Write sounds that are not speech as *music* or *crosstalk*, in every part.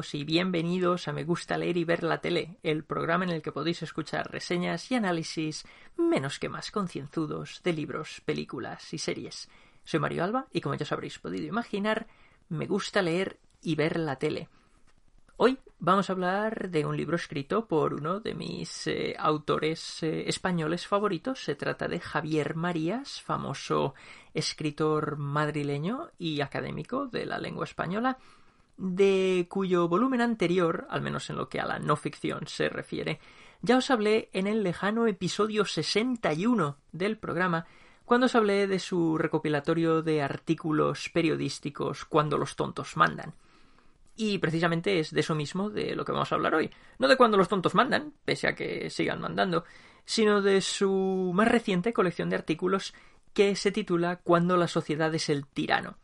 Y bienvenidos a Me gusta leer y ver la tele, el programa en el que podéis escuchar reseñas y análisis menos que más concienzudos de libros, películas y series. Soy Mario Alba y como ya os habréis podido imaginar, me gusta leer y ver la tele. Hoy vamos a hablar de un libro escrito por uno de mis eh, autores eh, españoles favoritos. Se trata de Javier Marías, famoso escritor madrileño y académico de la lengua española de cuyo volumen anterior, al menos en lo que a la no ficción se refiere, ya os hablé en el lejano episodio 61 del programa, cuando os hablé de su recopilatorio de artículos periodísticos Cuando los tontos mandan. Y precisamente es de eso mismo de lo que vamos a hablar hoy. No de cuando los tontos mandan, pese a que sigan mandando, sino de su más reciente colección de artículos que se titula Cuando la sociedad es el tirano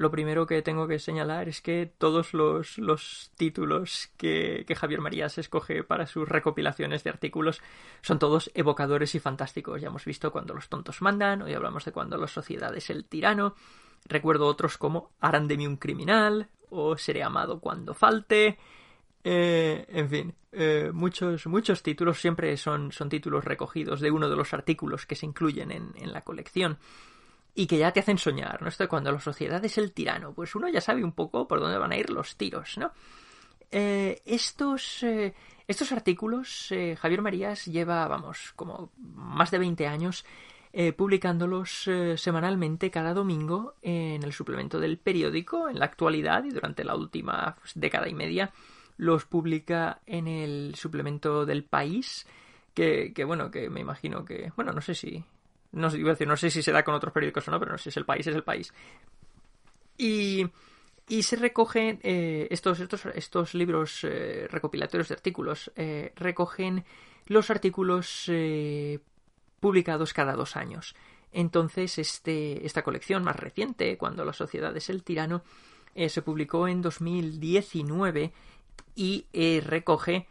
lo primero que tengo que señalar es que todos los, los títulos que, que, Javier Marías escoge para sus recopilaciones de artículos son todos evocadores y fantásticos. Ya hemos visto cuando los tontos mandan, hoy hablamos de cuando la sociedad es el tirano. Recuerdo otros como Harán de mí un criminal o Seré amado cuando falte. Eh, en fin, eh, muchos, muchos títulos siempre son, son títulos recogidos de uno de los artículos que se incluyen en, en la colección y que ya te hacen soñar, ¿no? Esto de cuando la sociedad es el tirano, pues uno ya sabe un poco por dónde van a ir los tiros, ¿no? Eh, estos, eh, estos artículos, eh, Javier Marías lleva, vamos, como más de 20 años eh, publicándolos eh, semanalmente cada domingo en el suplemento del periódico, en la actualidad y durante la última década y media los publica en el suplemento del país, que, que bueno, que me imagino que, bueno, no sé si no, a decir, no sé si se da con otros periódicos o no, pero no sé es el país, es el país. Y, y se recogen eh, estos, estos, estos libros eh, recopilatorios de artículos, eh, recogen los artículos publicados cada dos años. Entonces, este, esta colección más reciente, cuando la sociedad es el tirano, se publicó en 2019 y recoge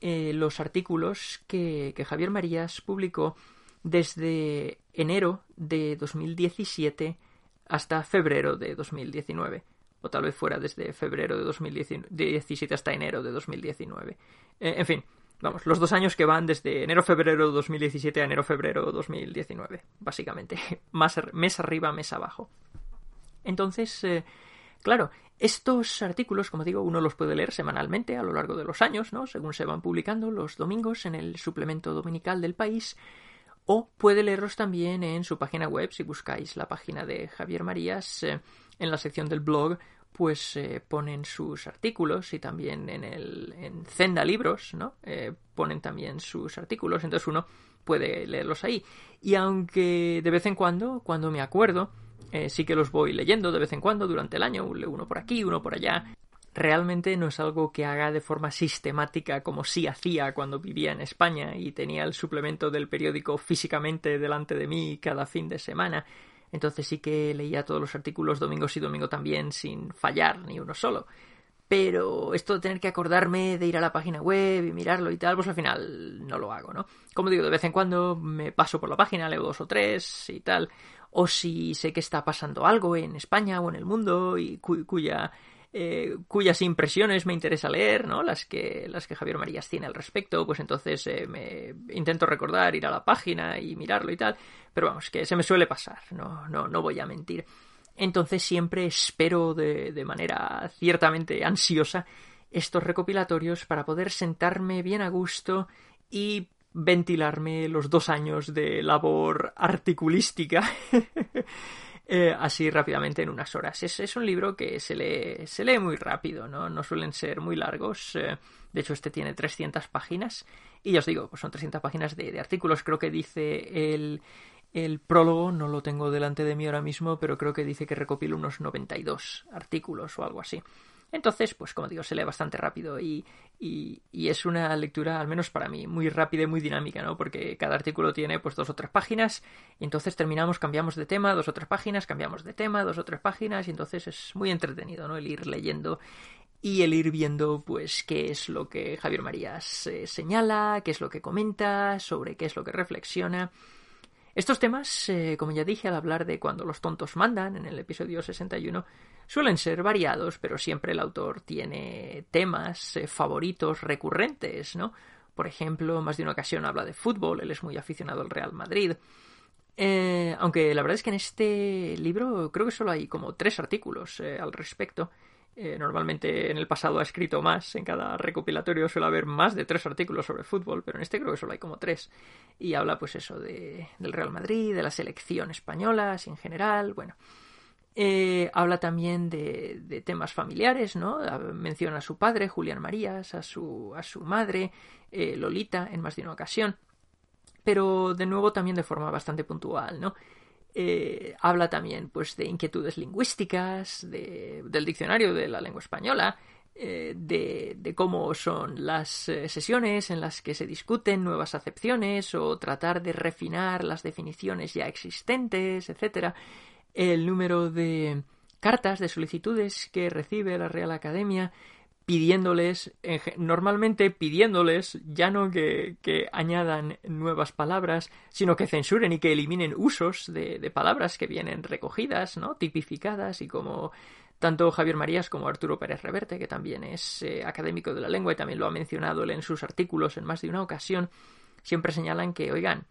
los artículos que, que Javier Marías publicó desde enero de 2017 hasta febrero de 2019. O tal vez fuera desde febrero de 2017 hasta enero de 2019. Eh, en fin, vamos, los dos años que van desde enero-febrero de 2017 a enero-febrero de 2019, básicamente. *laughs* Más, mes arriba, mes abajo. Entonces, eh, claro, estos artículos, como digo, uno los puede leer semanalmente a lo largo de los años, ¿no? Según se van publicando los domingos en el suplemento dominical del país o puede leerlos también en su página web si buscáis la página de Javier Marías eh, en la sección del blog pues eh, ponen sus artículos y también en el en Zenda Libros no eh, ponen también sus artículos entonces uno puede leerlos ahí. Y aunque de vez en cuando cuando me acuerdo sí que los voy leyendo de vez en cuando durante el año uno por aquí uno por allá realmente no es algo que haga de forma sistemática como sí hacía cuando vivía en España y tenía el suplemento del periódico físicamente delante de mí cada fin de semana. Entonces sí que leía todos los artículos domingos y domingo también sin fallar ni uno solo. Pero esto de tener que acordarme de ir a la página web y mirarlo y tal, pues al final no lo hago, ¿no? Como digo, de vez en cuando me paso por la página, leo dos o tres y tal. O si sé que está pasando algo en España o en el mundo y cu cuya eh, cuyas impresiones me interesa leer, ¿no? Las que, las que Javier Marías tiene al respecto, pues entonces eh, me intento recordar, ir a la página y mirarlo y tal, pero vamos, que se me suele pasar, no, no, no voy a mentir. Entonces siempre espero de, de manera ciertamente ansiosa estos recopilatorios para poder sentarme bien a gusto y ventilarme los dos años de labor articulística *laughs* eh, así rápidamente en unas horas. Es, es, un libro que se lee, se lee muy rápido, ¿no? No suelen ser muy largos. Eh, de hecho, este tiene 300 páginas. Y ya os digo, pues son 300 páginas de, de artículos. Creo que dice el, el prólogo, no lo tengo delante de mí ahora mismo, pero creo que dice que recopila unos 92 artículos o algo así. Entonces, pues como digo, se lee bastante rápido y, y, es una lectura, al menos para mí, muy rápida y muy dinámica, ¿no? Porque cada artículo tiene pues dos o tres páginas y entonces terminamos, cambiamos de tema, dos o tres páginas, cambiamos de tema, dos o tres páginas y entonces es muy entretenido, ¿no? El ir leyendo y el ir viendo pues qué es lo que Javier Marías eh, señala, qué es lo que comenta, sobre qué es lo que reflexiona. Estos temas, eh, como ya dije al hablar de cuando los tontos mandan en el episodio 61, Suelen ser variados, pero siempre el autor tiene temas eh, favoritos recurrentes, ¿no? Por ejemplo, más de una ocasión habla de fútbol, él es muy aficionado al Real Madrid. Eh, aunque la verdad es que en este libro creo que solo hay como tres artículos eh, al respecto. Normalmente en el pasado ha escrito más, en cada recopilatorio suele haber más de tres artículos sobre fútbol, pero en este creo que solo hay como tres. Y habla pues eso de, del Real Madrid, de la selección española, en general, bueno. Eh, habla también de, temas familiares, ¿no? Menciona a su padre, Julián Marías, a su, a su madre, eh, Lolita, en más de una ocasión. Pero de nuevo también de forma bastante puntual, ¿no? Eh, habla también pues de inquietudes lingüísticas, del diccionario de la lengua española, de, de, cómo son las sesiones en las que se discuten nuevas acepciones o tratar de refinar las definiciones ya existentes, etcétera. El número de cartas, de solicitudes que recibe la Real Academia pidiéndoles, normalmente pidiéndoles ya no que, añadan nuevas palabras, sino que censuren y que eliminen usos de, palabras que vienen recogidas, ¿no? tipificadas y como tanto Javier Marías como Arturo Pérez Reverte, que también es eh, académico de la lengua y también lo ha mencionado en sus artículos en más de una ocasión, siempre señalan que, oigan,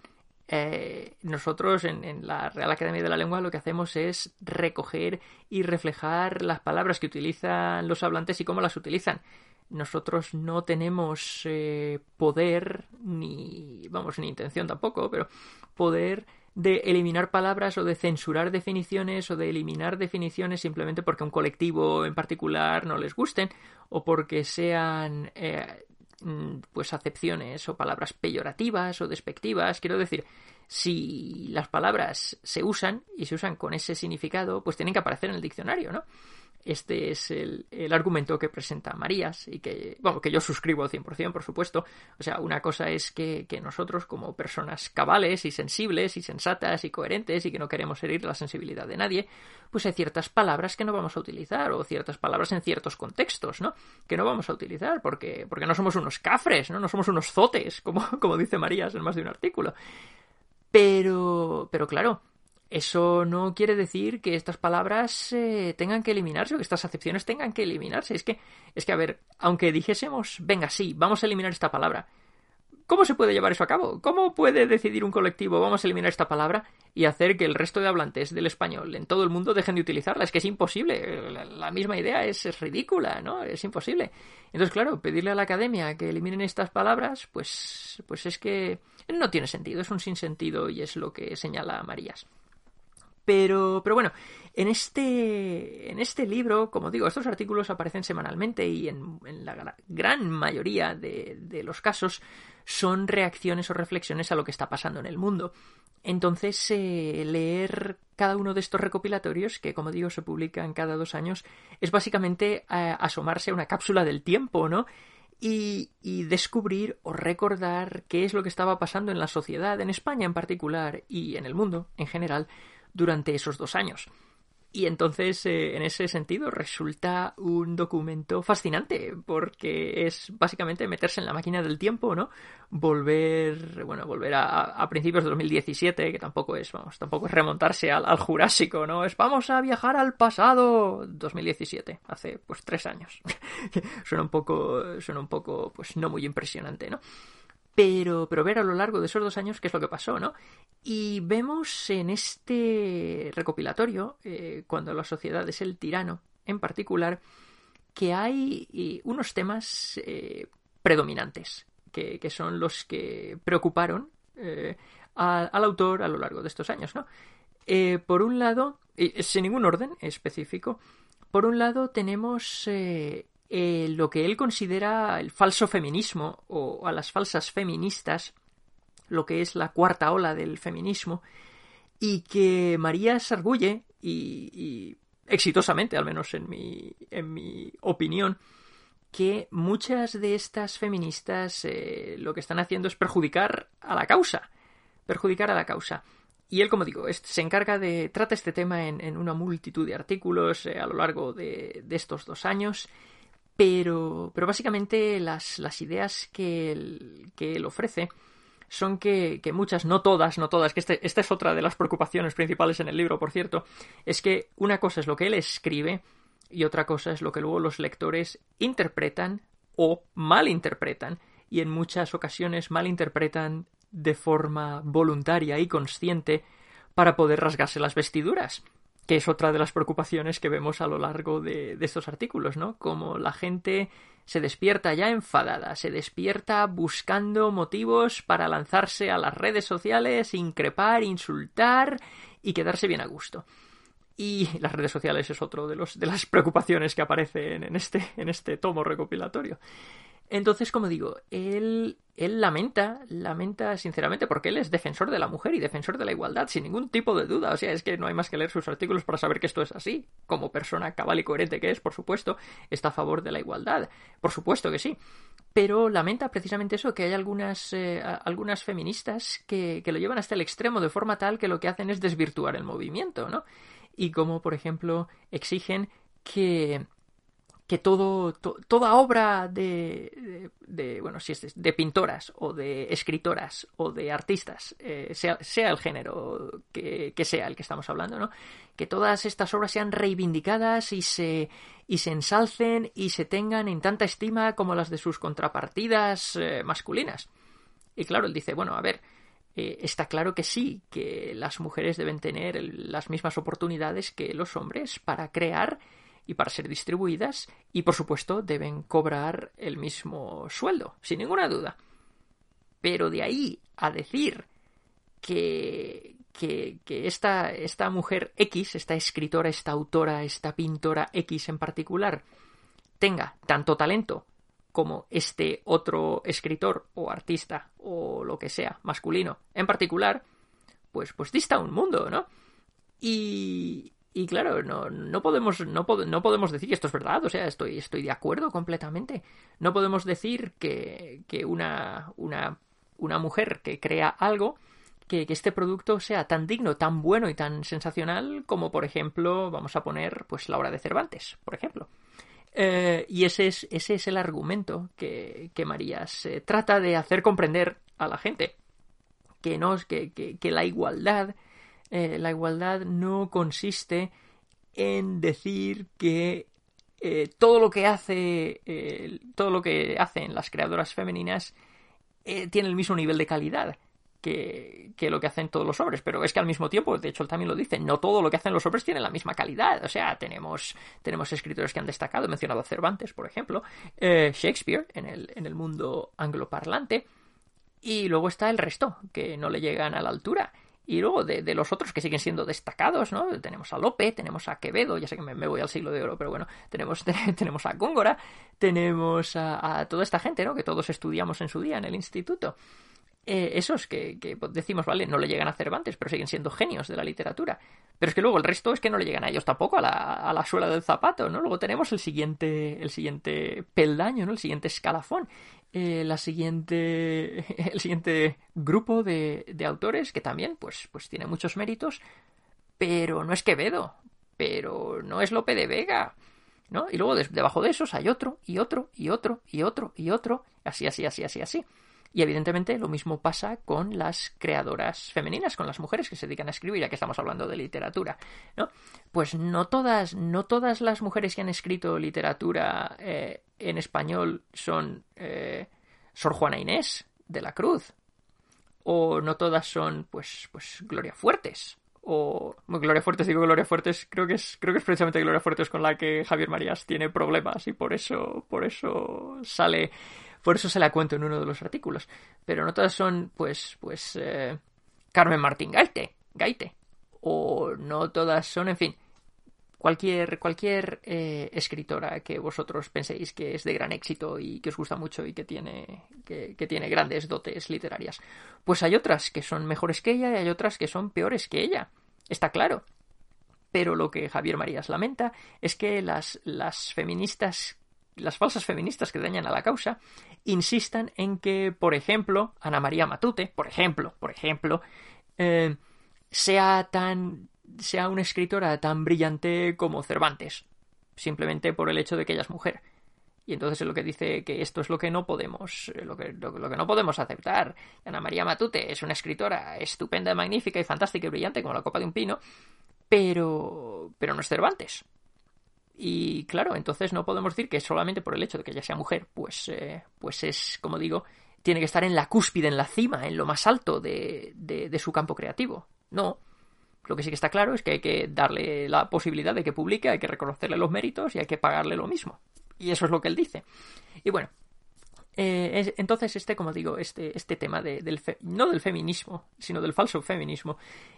eh, nosotros en, la Real Academia de la Lengua lo que hacemos es recoger y reflejar las palabras que utilizan los hablantes y cómo las utilizan. Nosotros no tenemos eh, poder ni, vamos, ni intención tampoco, pero poder de eliminar palabras o de censurar definiciones o de eliminar definiciones simplemente porque a un colectivo en particular no les gusten o porque sean eh, pues acepciones o palabras peyorativas o despectivas. Quiero decir, si las palabras se usan y se usan con ese significado, pues tienen que aparecer en el diccionario, ¿no? Este es el, argumento que presenta Marías y que, bueno, que yo suscribo al 100%, por supuesto. O sea, una cosa es que, nosotros, como personas cabales y sensibles y sensatas y coherentes y que no queremos herir la sensibilidad de nadie, pues hay ciertas palabras que no vamos a utilizar o ciertas palabras en ciertos contextos, ¿no? Que no vamos a utilizar porque, porque no somos unos cafres, ¿no? No somos unos zotes, como, como dice Marías en más de un artículo. Pero, pero claro, eso no quiere decir que estas palabras eh, tengan que eliminarse o que estas acepciones tengan que eliminarse. Es que, es que, a ver, aunque dijésemos, venga, sí, vamos a eliminar esta palabra, ¿cómo se puede llevar eso a cabo? ¿Cómo puede decidir un colectivo, vamos a eliminar esta palabra y hacer que el resto de hablantes del español en todo el mundo dejen de utilizarla? Es que es imposible. La, misma idea es, ridícula, ¿no? Es imposible. Entonces, claro, pedirle a la academia que eliminen estas palabras, pues, pues es que no tiene sentido, es un sinsentido y es lo que señala Marías. Pero, pero bueno, en este, en este libro, como digo, estos artículos aparecen semanalmente y en, la gran mayoría de, los casos son reacciones o reflexiones a lo que está pasando en el mundo. Entonces, eh, leer cada uno de estos recopilatorios, que como digo se publican cada dos años, es básicamente eh, asomarse a una cápsula del tiempo, ¿no? Y, y, descubrir o recordar qué es lo que estaba pasando en la sociedad, en España en particular y en el mundo en general, durante esos dos años. Y entonces, eh, en ese sentido, resulta un documento fascinante, porque es básicamente meterse en la máquina del tiempo, ¿no? Volver, bueno, volver a, principios de 2017, que tampoco es, vamos, tampoco es remontarse al, al, Jurásico, ¿no? Es vamos a viajar al pasado 2017, hace pues tres años. *laughs* suena un poco, suena un poco, pues no muy impresionante, ¿no? Pero, pero ver a lo largo de esos dos años qué es lo que pasó, ¿no? Y vemos en este recopilatorio, eh, cuando la sociedad es el tirano en particular, que hay eh, unos temas eh, predominantes, que, que, son los que preocuparon al autor a lo largo de estos años, ¿no? por un lado, sin ningún orden específico, por un lado tenemos lo que él considera el falso feminismo o a las falsas feministas, lo que es la cuarta ola del feminismo, y que María se arguye, y, exitosamente, al menos en mi, en mi opinión, que muchas de estas feministas eh, lo que están haciendo es perjudicar a la causa. Perjudicar a la causa. Y él, como digo, se encarga de. trata este tema en, una multitud de artículos eh, a lo largo de, estos dos años. Pero, pero básicamente las, las ideas que él, que ofrece son que, que, muchas, no todas, no todas, que este, esta es otra de las preocupaciones principales en el libro, por cierto, es que una cosa es lo que él escribe y otra cosa es lo que luego los lectores interpretan o malinterpretan y en muchas ocasiones malinterpretan de forma voluntaria y consciente para poder rasgarse las vestiduras que es otra de las preocupaciones que vemos a lo largo de, estos artículos, ¿no? Como la gente se despierta ya enfadada, se despierta buscando motivos para lanzarse a las redes sociales, increpar, insultar y quedarse bien a gusto. Y las redes sociales es otro de, los, de las preocupaciones que aparecen en este, en este tomo recopilatorio. Entonces, como digo, él, él lamenta, lamenta sinceramente porque él es defensor de la mujer y defensor de la igualdad, sin ningún tipo de duda. O sea, es que no hay más que leer sus artículos para saber que esto es así. Como persona cabal y coherente que es, por supuesto, está a favor de la igualdad. Por supuesto que sí. Pero lamenta precisamente eso, que hay algunas, eh, algunas feministas que, que lo llevan hasta el extremo de forma tal que lo que hacen es desvirtuar el movimiento, ¿no? Y como, por ejemplo, exigen que que todo, toda obra de, de, bueno, si es de, pintoras o de escritoras o de artistas, eh, sea, sea, el género que, sea el que estamos hablando, ¿no? Que todas estas obras sean reivindicadas y se, y se ensalcen y se tengan en tanta estima como las de sus contrapartidas eh, masculinas. Y claro, él dice, bueno, a ver, eh, está claro que sí, que las mujeres deben tener las mismas oportunidades que los hombres para crear y para ser distribuidas y por supuesto deben cobrar el mismo sueldo, sin ninguna duda. Pero de ahí a decir que, que, que esta, esta mujer X, esta escritora, esta autora, esta pintora X en particular, tenga tanto talento como este otro escritor o artista o lo que sea masculino en particular, pues, pues dista un mundo, ¿no? Y, y claro, no, no, podemos, no, no, podemos decir, que esto es verdad, o sea, estoy, estoy de acuerdo completamente. No podemos decir que, que una, una, una mujer que crea algo, que, que, este producto sea tan digno, tan bueno y tan sensacional como, por ejemplo, vamos a poner, pues, la obra de Cervantes, por ejemplo. Eh, y ese es, ese es el argumento que, que Marías trata de hacer comprender a la gente. Que, no, que, que, que la igualdad eh, la igualdad no consiste en decir que eh, todo lo que hace eh, todo lo que hacen las creadoras femeninas tiene el mismo nivel de calidad que, que, lo que hacen todos los hombres, pero es que al mismo tiempo, de hecho él también lo dice, no todo lo que hacen los hombres tiene la misma calidad, o sea, tenemos, tenemos escritores que han destacado, he mencionado a Cervantes, por ejemplo, Shakespeare en el, en el mundo angloparlante, y luego está el resto, que no le llegan a la altura. Y luego de, los otros que siguen siendo destacados, ¿no? Tenemos a Lope, tenemos a Quevedo, ya sé que me, voy al siglo de oro, pero bueno, tenemos, *laughs* tenemos a Góngora, tenemos a, toda esta gente, ¿no? Que todos estudiamos en su día en el instituto. Eh, esos que, que, decimos, vale, no le llegan a Cervantes, pero siguen siendo genios de la literatura. Pero es que luego el resto es que no le llegan a ellos tampoco, a la, a la suela del zapato, ¿no? Luego tenemos el siguiente, el siguiente peldaño, ¿no? El siguiente escalafón. Eh, la siguiente, *laughs* el siguiente grupo de, de, autores que también pues, pues tiene muchos méritos, pero no es Quevedo, pero no es Lope de Vega, ¿no? Y luego debajo de esos hay otro, y otro, y otro, y otro, y otro, así, así, así, así, así. Y evidentemente lo mismo pasa con las creadoras femeninas, con las mujeres que se dedican a escribir, ya que estamos hablando de literatura, ¿no? Pues no todas, no todas las mujeres que han escrito literatura eh, en español son eh, Sor Juana Inés, de la cruz. O no todas son, pues, pues, Gloria Fuertes. O Gloria Fuertes, digo Gloria Fuertes, creo que es, creo que es precisamente Gloria Fuertes con la que Javier Marías tiene problemas y por eso, por eso sale, por eso se la cuento en uno de los artículos. Pero no todas son, pues, pues, eh, Carmen Martín Gaite, Gaite. O no todas son, en fin, cualquier, cualquier eh, escritora que vosotros penséis que es de gran éxito y que os gusta mucho y que tiene, que, tiene grandes dotes literarias. Pues hay otras que son mejores que ella y hay otras que son peores que ella. Está claro. Pero lo que Javier Marías lamenta es que las, las feministas las falsas feministas que dañan a la causa insistan en que, por ejemplo, Ana María Matute, por ejemplo, por ejemplo, eh, sea tan sea una escritora tan brillante como Cervantes, simplemente por el hecho de que ella es mujer. Y entonces es lo que dice que esto es lo que no podemos, eh, lo que, lo, que no podemos aceptar. Ana María Matute es una escritora estupenda, magnífica y fantástica y brillante como la copa de un pino, pero, pero no es Cervantes. Y claro, entonces no podemos decir que solamente por el hecho de que ella sea mujer, pues, eh, pues es, como digo, tiene que estar en la cúspide, en la cima, en lo más alto de, de su campo creativo. No, lo que sí que está claro es que hay que darle la posibilidad de que publique, hay que reconocerle los méritos y hay que pagarle lo mismo. Y eso es lo que él dice. Y bueno, eh, entonces este, como digo, este, este tema de, del no del feminismo, sino del falso feminismo,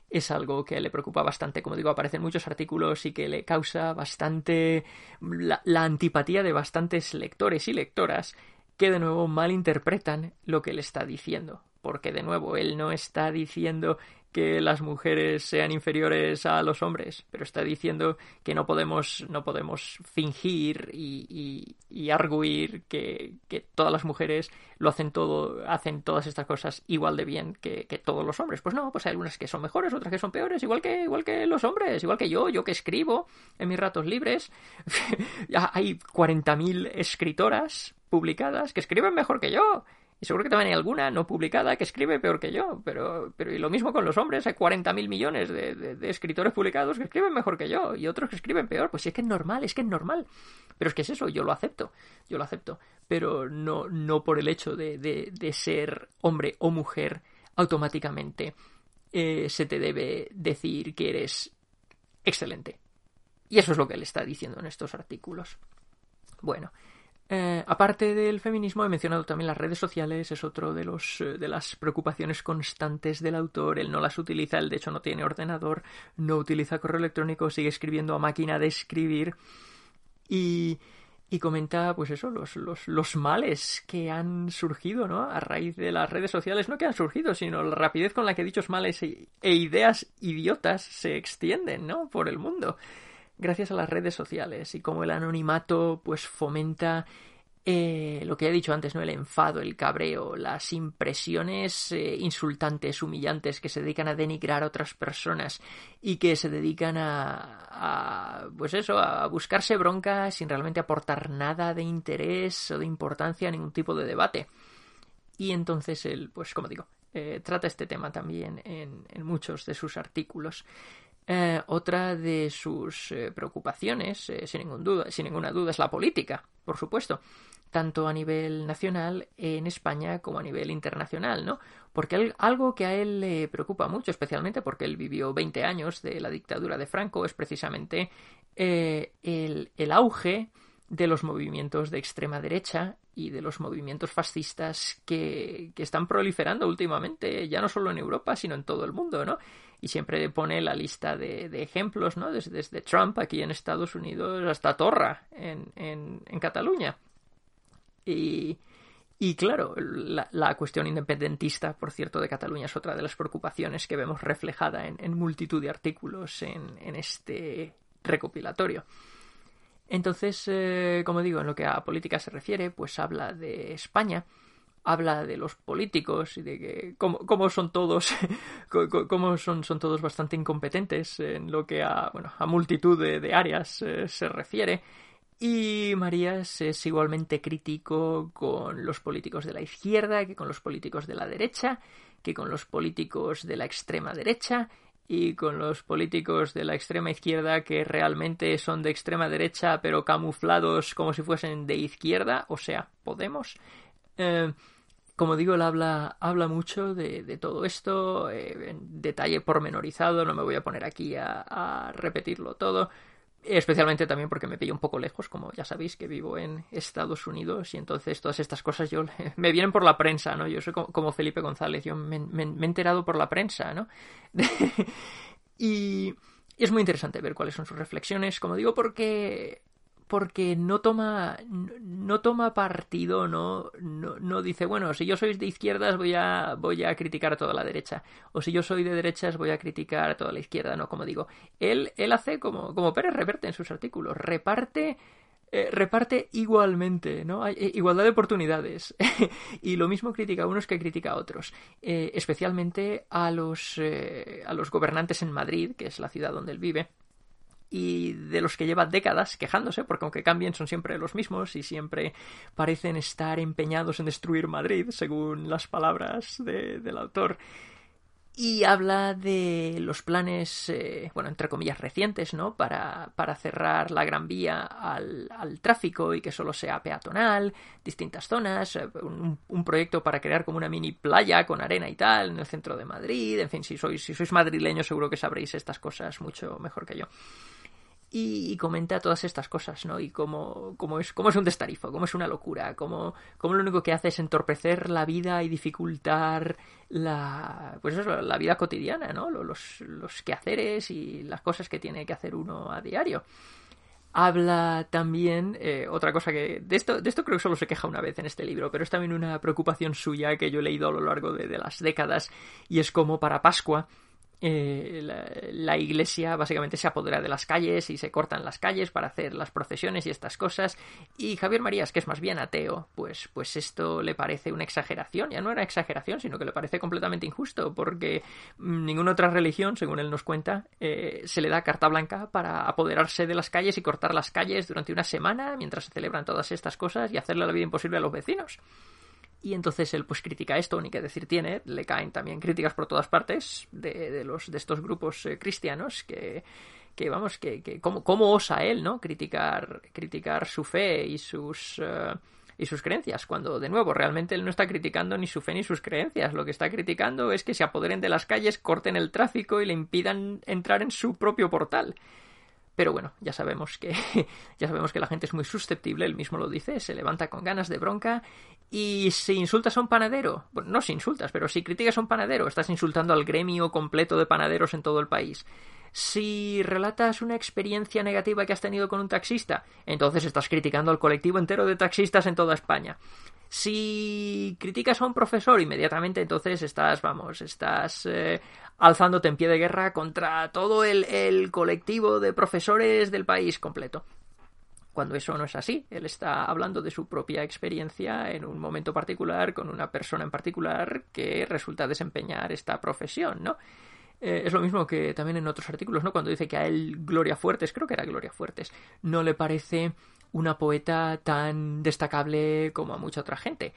es algo que le preocupa bastante. Como digo, aparecen muchos artículos y que le causa bastante la antipatía de bastantes lectores y lectoras que de nuevo malinterpretan lo que él está diciendo porque de nuevo él no está diciendo que las mujeres sean inferiores a los hombres, pero está diciendo que no podemos, no podemos fingir y, y, arguir que, todas las mujeres lo hacen todo, hacen todas estas cosas igual de bien que, todos los hombres. Pues no, pues hay algunas que son mejores, otras que son peores, igual que, igual que los hombres, igual que yo, yo que escribo en mis ratos libres. *laughs* hay 40.000 escritoras publicadas que escriben mejor que yo seguro que también hay alguna no publicada que escribe peor que yo, pero, pero y lo mismo con los hombres, hay 40.000 millones de, escritores publicados que escriben mejor que yo y otros que escriben peor. Pues sí, es que es normal, es que es normal. Pero es que es eso, yo lo acepto, yo lo acepto. Pero no, no por el hecho de, de ser hombre o mujer automáticamente eh, se te debe decir que eres excelente. Y eso es lo que él está diciendo en estos artículos. Bueno, eh, aparte del feminismo, he mencionado también las redes sociales, es otro de, los, eh, de las preocupaciones constantes del autor. Él no las utiliza, él de hecho no tiene ordenador, no utiliza correo electrónico, sigue escribiendo a máquina de escribir y, y comenta, pues eso, los, los, los males que han surgido, ¿no? A raíz de las redes sociales, no que han surgido, sino la rapidez con la que dichos males e, e ideas idiotas se extienden, ¿no? Por el mundo gracias a las redes sociales y como el anonimato pues fomenta eh, lo que he dicho antes, ¿no? El enfado, el cabreo, las impresiones eh, insultantes, humillantes, que se dedican a denigrar a otras personas y que se dedican a, a, pues eso, a buscarse bronca sin realmente aportar nada de interés o de importancia a ningún tipo de debate. Y entonces él, pues como digo, eh, trata este tema también en, en muchos de sus artículos. Eh, otra de sus eh, preocupaciones, eh, sin, ningún duda, sin ninguna duda, es la política, por supuesto, tanto a nivel nacional en España como a nivel internacional, ¿no? Porque algo que a él le preocupa mucho, especialmente porque él vivió 20 años de la dictadura de Franco, es precisamente el, auge de los movimientos de extrema derecha y de los movimientos fascistas que, están proliferando últimamente, ya no solo en Europa, sino en todo el mundo, ¿no? Y siempre pone la lista de, ejemplos, ¿no? Desde, Trump aquí en Estados Unidos hasta Torra en, en, Cataluña. Y, y claro, la, cuestión independentista, por cierto, de Cataluña es otra de las preocupaciones que vemos reflejada en, multitud de artículos en, en este recopilatorio. Entonces, eh, como digo, en lo que a política se refiere, pues habla de España habla de los políticos y de que cómo, son todos *laughs* cómo son, son todos bastante incompetentes en lo que a bueno a multitud de, áreas eh, se refiere y Marías es igualmente crítico con los políticos de la izquierda que con los políticos de la derecha que con los políticos de la extrema derecha y con los políticos de la extrema izquierda que realmente son de extrema derecha pero camuflados como si fuesen de izquierda, o sea, Podemos. Eh, como digo, él habla, habla mucho de, todo esto, eh, en detalle pormenorizado, no me voy a poner aquí a, repetirlo todo, especialmente también porque me pillo un poco lejos, como ya sabéis que vivo en Estados Unidos y entonces todas estas cosas yo *laughs* me vienen por la prensa, ¿no? Yo soy como, Felipe González, yo me, he enterado por la prensa, ¿no? *laughs* y es muy interesante ver cuáles son sus reflexiones, como digo, porque porque no toma no toma partido, no, no, no, dice, bueno, si yo soy de izquierdas voy a voy a criticar a toda la derecha, o si yo soy de derechas voy a criticar a toda la izquierda, no, como digo, él él hace como como Pérez Reverte en sus artículos, reparte eh, reparte igualmente, ¿no? Hay eh, igualdad de oportunidades. *laughs* y lo mismo critica a unos que critica a otros. Eh, especialmente a los, a los gobernantes en Madrid, que es la ciudad donde él vive y de los que lleva décadas quejándose, porque aunque cambien son siempre los mismos y siempre parecen estar empeñados en destruir Madrid, según las palabras del autor. Y habla de los planes, eh, bueno, entre comillas, recientes, ¿no? Para, para cerrar la Gran Vía al, tráfico y que solo sea peatonal, distintas zonas, eh, un, un, proyecto para crear como una mini playa con arena y tal en el centro de Madrid. En fin, si sois, si sois madrileños seguro que sabréis estas cosas mucho mejor que yo y, comenta todas estas cosas, ¿no? Y cómo, cómo, es, cómo es un destarifo, cómo es una locura, cómo, cómo lo único que hace es entorpecer la vida y dificultar la, pues eso, la vida cotidiana, ¿no? Los, los quehaceres y las cosas que tiene que hacer uno a diario habla también eh, otra cosa que de esto de esto creo que solo se queja una vez en este libro pero es también una preocupación suya que yo he leído a lo largo de, de las décadas y es como para Pascua eh, la, iglesia básicamente se apodera de las calles y se cortan las calles para hacer las procesiones y estas cosas. Y Javier Marías, que es más bien ateo, pues, pues esto le parece una exageración. Ya no era exageración, sino que le parece completamente injusto, porque ninguna otra religión, según él nos cuenta, eh, se le da carta blanca para apoderarse de las calles y cortar las calles durante una semana mientras se celebran todas estas cosas y hacerle la vida imposible a los vecinos. Y entonces él pues critica esto, ni que decir tiene, le caen también críticas por todas partes de, de los, de estos grupos eh, cristianos que, que vamos, que, que cómo, cómo, osa él, ¿no? Criticar, criticar su fe y sus, uh, y sus creencias, cuando de nuevo realmente él no está criticando ni su fe ni sus creencias, lo que está criticando es que se apoderen de las calles, corten el tráfico y le impidan entrar en su propio portal. Pero bueno, ya sabemos que *laughs* ya sabemos que la gente es muy susceptible, él mismo lo dice, se levanta con ganas de bronca y si insultas a un panadero, bueno, no si insultas, pero si criticas a un panadero, estás insultando al gremio completo de panaderos en todo el país. Si relatas una experiencia negativa que has tenido con un taxista, entonces estás criticando al colectivo entero de taxistas en toda España. Si criticas a un profesor, inmediatamente entonces estás, vamos, estás eh, alzándote en pie de guerra contra todo el, el colectivo de profesores del país completo cuando eso no es así. Él está hablando de su propia experiencia en un momento particular con una persona en particular que resulta desempeñar esta profesión, ¿no? Eh, es lo mismo que también en otros artículos, ¿no? Cuando dice que a él Gloria Fuertes, creo que era Gloria Fuertes, no le parece una poeta tan destacable como a mucha otra gente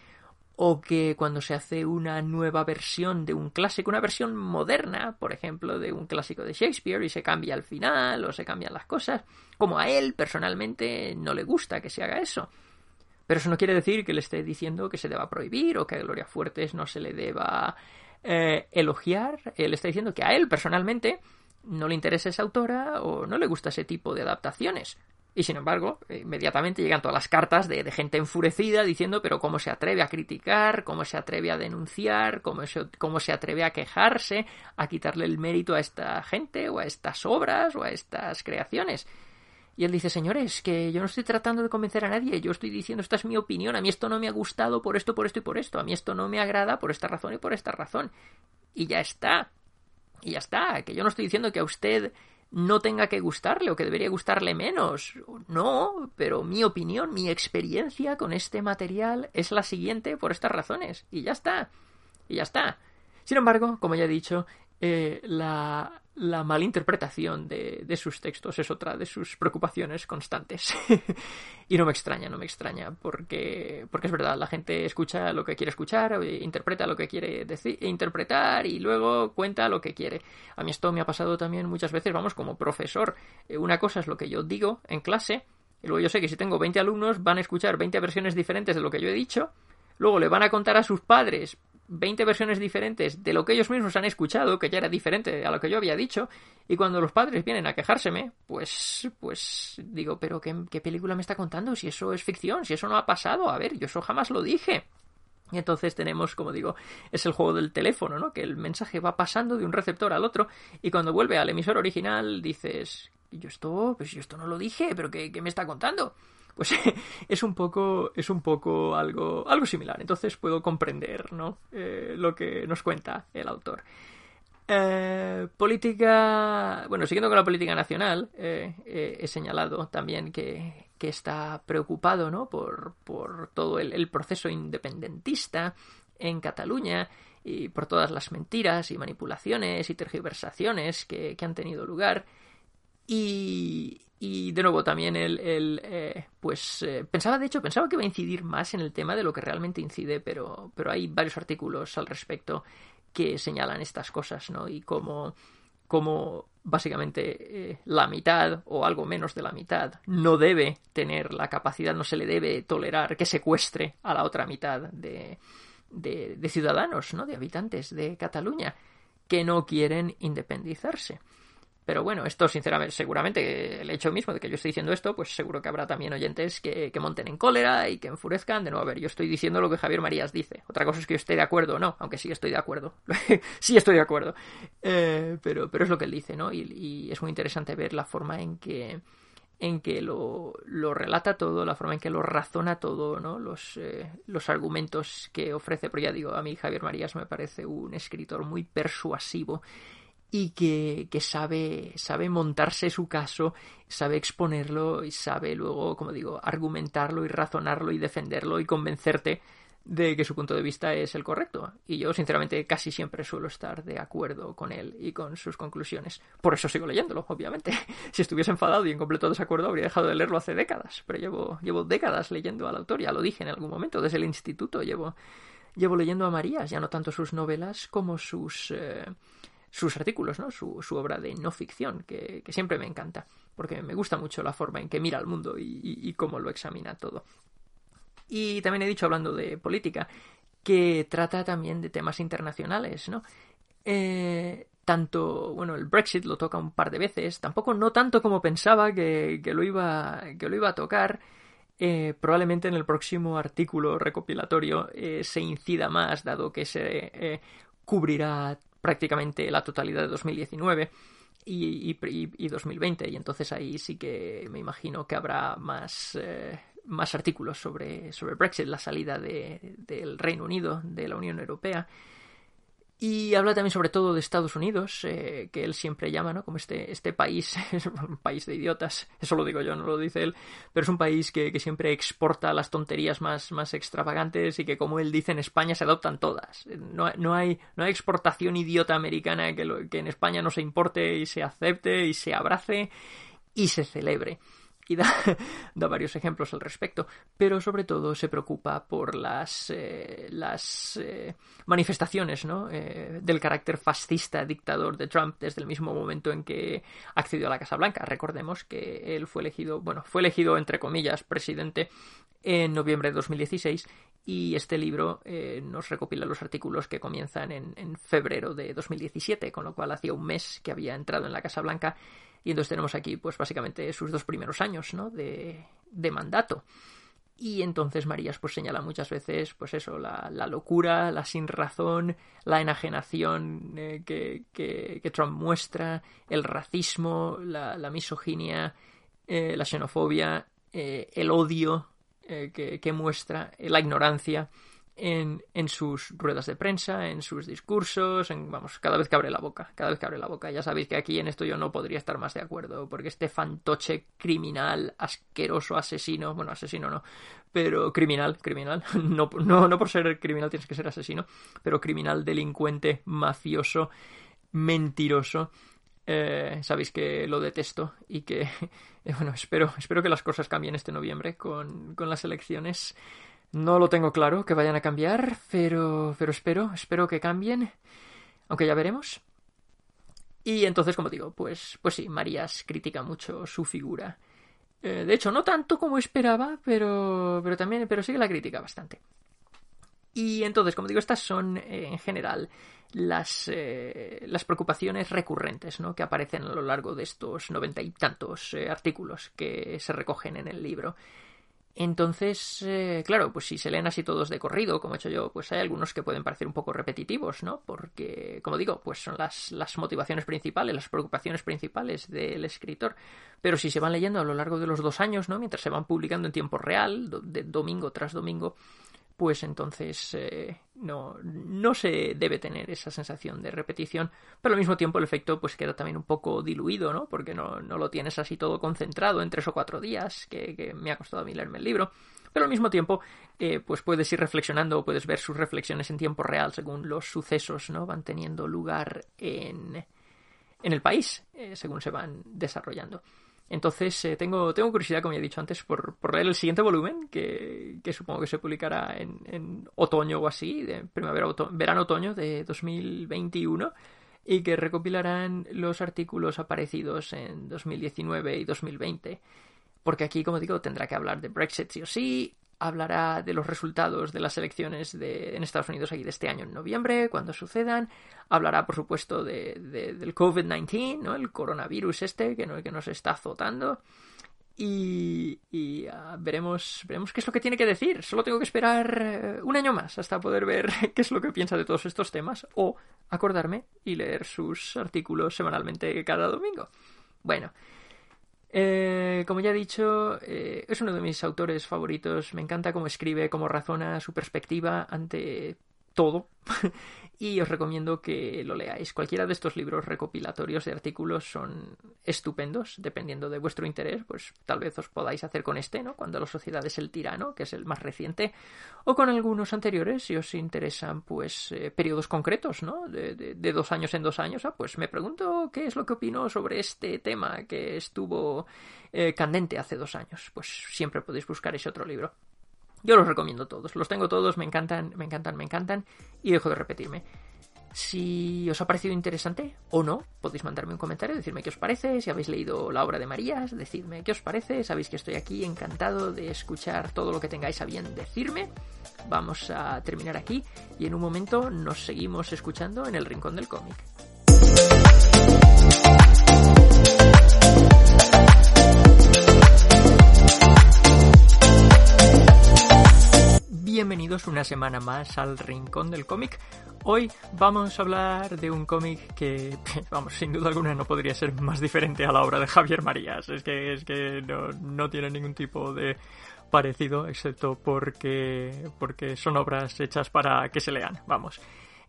o que cuando se hace una nueva versión de un clásico, una versión moderna, por ejemplo, de un clásico de Shakespeare y se cambia al final o se cambian las cosas, como a él personalmente no le gusta que se haga eso. Pero eso no quiere decir que le esté diciendo que se deba prohibir o que a Gloria Fuertes no se le deba eh, elogiar. Él está diciendo que a él personalmente no le interesa esa autora o no le gusta ese tipo de adaptaciones. Y sin embargo, inmediatamente llegan todas las cartas de, gente enfurecida diciendo, pero cómo se atreve a criticar, cómo se atreve a denunciar, cómo cómo se atreve a quejarse, a quitarle el mérito a esta gente o a estas obras o a estas creaciones. Y él dice, señores, que yo no estoy tratando de convencer a nadie, yo estoy diciendo, esta es mi opinión, a mí esto no me ha gustado por esto, por esto y por esto, a mí esto no me agrada por esta razón y por esta razón. Y ya está. Y ya está, que yo no estoy diciendo que a usted no tenga que gustarle o que debería gustarle menos. No, pero mi opinión, mi experiencia con este material es la siguiente por estas razones. Y ya está. Y ya está. Sin embargo, como ya he dicho, eh, la, la malinterpretación de, de, sus textos es otra de sus preocupaciones constantes. *laughs* y no me extraña, no me extraña, porque, porque es verdad, la gente escucha lo que quiere escuchar, interpreta lo que quiere decir, interpretar y luego cuenta lo que quiere. A mí esto me ha pasado también muchas veces, vamos, como profesor. Eh, una cosa es lo que yo digo en clase, y luego yo sé que si tengo 20 alumnos van a escuchar 20 versiones diferentes de lo que yo he dicho, luego le van a contar a sus padres 20 versiones diferentes de lo que ellos mismos han escuchado, que ya era diferente a lo que yo había dicho, y cuando los padres vienen a quejárseme, pues, pues digo, pero ¿qué, qué película me está contando? Si eso es ficción, si eso no ha pasado, a ver, yo eso jamás lo dije. Y entonces tenemos, como digo, es el juego del teléfono, ¿no? Que el mensaje va pasando de un receptor al otro y cuando vuelve al emisor original dices, yo esto, pues yo esto no lo dije, pero ¿qué, qué me está contando? Pues *laughs* es un poco, es un poco algo, algo similar. Entonces puedo comprender, ¿no? Eh, lo que nos cuenta el autor. Eh, política. Bueno, siguiendo con la política nacional, eh, he señalado también que, que está preocupado ¿no? por, por todo el, el, proceso independentista en Cataluña y por todas las mentiras y manipulaciones y tergiversaciones que, que han tenido lugar. Y, y de nuevo también el, el eh, pues eh, pensaba de hecho pensaba que iba a incidir más en el tema de lo que realmente incide pero pero hay varios artículos al respecto que señalan estas cosas no y cómo como básicamente eh, la mitad o algo menos de la mitad no debe tener la capacidad, no se le debe tolerar que secuestre a la otra mitad de, de, de ciudadanos, ¿no? de habitantes de Cataluña que no quieren independizarse. Pero bueno, esto sinceramente, seguramente el hecho mismo de que yo estoy diciendo esto, pues seguro que habrá también oyentes que, que, monten en cólera y que enfurezcan. De nuevo, a ver, yo estoy diciendo lo que Javier Marías dice. Otra cosa es que yo esté de acuerdo o no, aunque sí estoy de acuerdo. *laughs* sí estoy de acuerdo. Eh, pero, pero es lo que él dice, ¿no? Y, y, es muy interesante ver la forma en que en que lo, lo, relata todo, la forma en que lo razona todo, ¿no? Los, eh, los argumentos que ofrece. Pero ya digo, a mí Javier Marías me parece un escritor muy persuasivo y que, que, sabe, sabe montarse su caso, sabe exponerlo y sabe luego, como digo, argumentarlo y razonarlo y defenderlo y convencerte de que su punto de vista es el correcto. Y yo, sinceramente, casi siempre suelo estar de acuerdo con él y con sus conclusiones. Por eso sigo leyéndolo, obviamente. *laughs* Si estuviese enfadado y en completo desacuerdo, habría dejado de leerlo hace décadas. Pero llevo, llevo décadas leyendo al autor, ya lo dije en algún momento, desde el instituto llevo, llevo leyendo a Marías, ya no tanto sus novelas como sus... Eh, sus artículos, ¿no? Su, su, obra de no ficción, que, siempre me encanta, porque me gusta mucho la forma en que mira al mundo y, cómo lo examina todo. Y también he dicho, hablando de política, que trata también de temas internacionales, ¿no? Eh, tanto, bueno, el Brexit lo toca un par de veces, tampoco no tanto como pensaba que, que lo, iba, que lo iba a tocar. Eh, probablemente en el próximo artículo recopilatorio eh, se incida más, dado que se cubrirá prácticamente la totalidad de 2019 y, y, y, 2020 y entonces ahí sí que me imagino que habrá más, eh, más artículos sobre, sobre Brexit, la salida de, del Reino Unido de la Unión Europea y habla también sobre todo de Estados Unidos, eh, que él siempre llama, ¿no? Como este, este país, *laughs* un país de idiotas, eso lo digo yo, no lo dice él, pero es un país que, que, siempre exporta las tonterías más, más extravagantes y que, como él dice, en España se adoptan todas. No, no, hay, no hay exportación idiota americana que, lo, que en España no se importe y se acepte y se abrace y se celebre y *laughs* da, varios ejemplos al respecto, pero sobre todo se preocupa por las, eh, las eh, manifestaciones ¿no? eh, del carácter fascista dictador de Trump desde el mismo momento en que accedió a la Casa Blanca. Recordemos que él fue elegido, bueno, fue elegido entre comillas presidente en noviembre de 2016 y este libro eh, nos recopila los artículos que comienzan en, en, febrero de 2017, con lo cual hacía un mes que había entrado en la Casa Blanca y entonces tenemos aquí, pues básicamente sus dos primeros años, ¿no? De, de mandato. Y entonces Marías pues señala muchas veces, pues eso, la, la locura, la sin razón, la enajenación eh, que, que, Trump muestra, el racismo, la, la misoginia, eh, la xenofobia, eh, el odio que, que, muestra, la ignorancia en, en, sus ruedas de prensa, en sus discursos, en, vamos, cada vez que abre la boca, cada vez que abre la boca. Ya sabéis que aquí en esto yo no podría estar más de acuerdo, porque este fantoche criminal, asqueroso, asesino, bueno, asesino no, pero criminal, criminal, *laughs* no, no, no por ser criminal tienes que ser asesino, pero criminal, delincuente, mafioso, mentiroso. Eh, sabéis que lo detesto y que, *laughs* eh, bueno, espero, espero que las cosas cambien este noviembre con, con las elecciones. No lo tengo claro que vayan a cambiar, pero, pero espero, espero que cambien, aunque ya veremos. Y entonces, como digo, pues, pues sí, Marías critica mucho su figura. Eh, de hecho, no tanto como esperaba, pero, pero también, pero sí que la critica bastante. Y entonces, como digo, estas son eh, en general las, eh, las preocupaciones recurrentes ¿no? que aparecen a lo largo de estos noventa y tantos eh, artículos que se recogen en el libro. Entonces, eh, claro, pues si se leen así todos de corrido, como he hecho yo, pues hay algunos que pueden parecer un poco repetitivos, ¿no? Porque, como digo, pues son las, las motivaciones principales, las preocupaciones principales del escritor. Pero si se van leyendo a lo largo de los dos años, ¿no? Mientras se van publicando en tiempo real, de domingo tras domingo, pues entonces eh, no, no se debe tener esa sensación de repetición, pero al mismo tiempo el efecto pues queda también un poco diluido, ¿no? Porque no, no lo tienes así todo concentrado en tres o cuatro días, que, me ha costado a mí leerme el libro, pero al mismo tiempo eh, pues puedes ir reflexionando o puedes ver sus reflexiones en tiempo real según los sucesos, ¿no? Van teniendo lugar en, en el país, eh, según se van desarrollando. Entonces eh, tengo, tengo curiosidad, como ya he dicho antes, por, por leer el siguiente volumen, que, que supongo que se publicará en, en otoño o así, de primavera, verano-otoño de 2021, y que recopilarán los artículos aparecidos en 2019 y 2020. Porque aquí, como digo, tendrá que hablar de Brexit sí o sí, hablará de los resultados de las elecciones de, en Estados Unidos aquí de este año en noviembre, cuando sucedan. Hablará, por supuesto, de, del COVID-19, ¿no? el coronavirus este que, que nos está azotando. Y, y ah, veremos, veremos qué es lo que tiene que decir. Solo tengo que esperar eh, un año más hasta poder ver *laughs* qué es lo que piensa de todos estos temas o acordarme y leer sus artículos semanalmente cada domingo. Bueno, eh, como ya he dicho, eh, es uno de mis autores favoritos. Me encanta cómo escribe, cómo razona su perspectiva ante todo. *laughs* y os recomiendo que lo leáis. Cualquiera de estos libros recopilatorios de artículos son estupendos, dependiendo de vuestro interés, pues tal vez os podáis hacer con este, ¿no? Cuando la sociedad es el tirano, que es el más reciente, o con algunos anteriores, si os interesan, pues, eh, periodos concretos, ¿no? De, dos años en dos años, ah, pues me pregunto qué es lo que opino sobre este tema que estuvo eh, candente hace dos años. Pues siempre podéis buscar ese otro libro. Yo los recomiendo todos, los tengo todos, me encantan, me encantan, me encantan y dejo de repetirme. Si os ha parecido interesante o no, podéis mandarme un comentario, decirme qué os parece, si habéis leído la obra de Marías, decidme qué os parece, sabéis que estoy aquí encantado de escuchar todo lo que tengáis a bien decirme. Vamos a terminar aquí y en un momento nos seguimos escuchando en el Rincón del Cómic. Bienvenidos una semana más al Rincón del Cómic. Hoy vamos a hablar de un cómic que, *laughs* vamos, sin duda alguna no podría ser más diferente a la obra de Javier Marías. Es que, es que no, tiene ningún tipo de parecido, excepto porque, porque son obras hechas para que se lean, vamos.